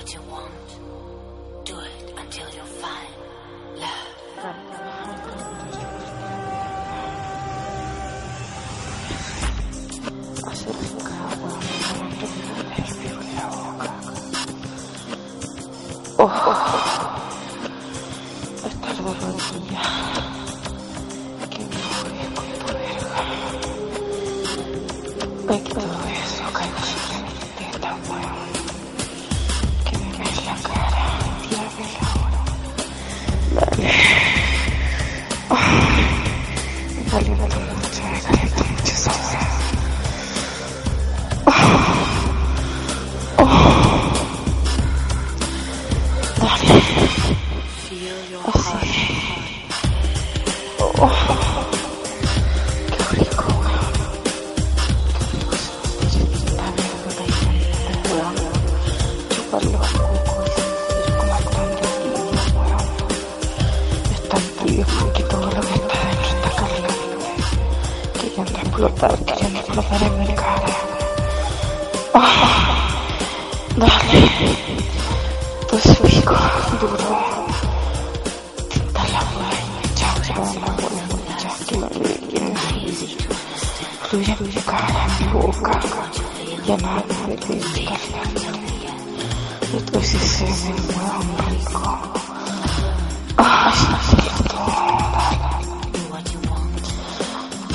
what you want. Do it until you find love. I've forgot what Oh, hasta la Dale. Oh, mucho, mucho. Oh, qué Tibios porque todo lo que está dentro está caliente. Queriendo explotar, queriendo explotar en mi cara. Oh, dale. Pues rico, duro. Fluye en mi cara, boca, de se me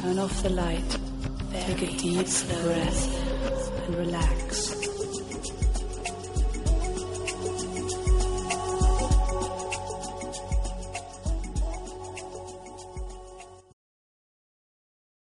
Turn off the light. Take a deep breath and relax.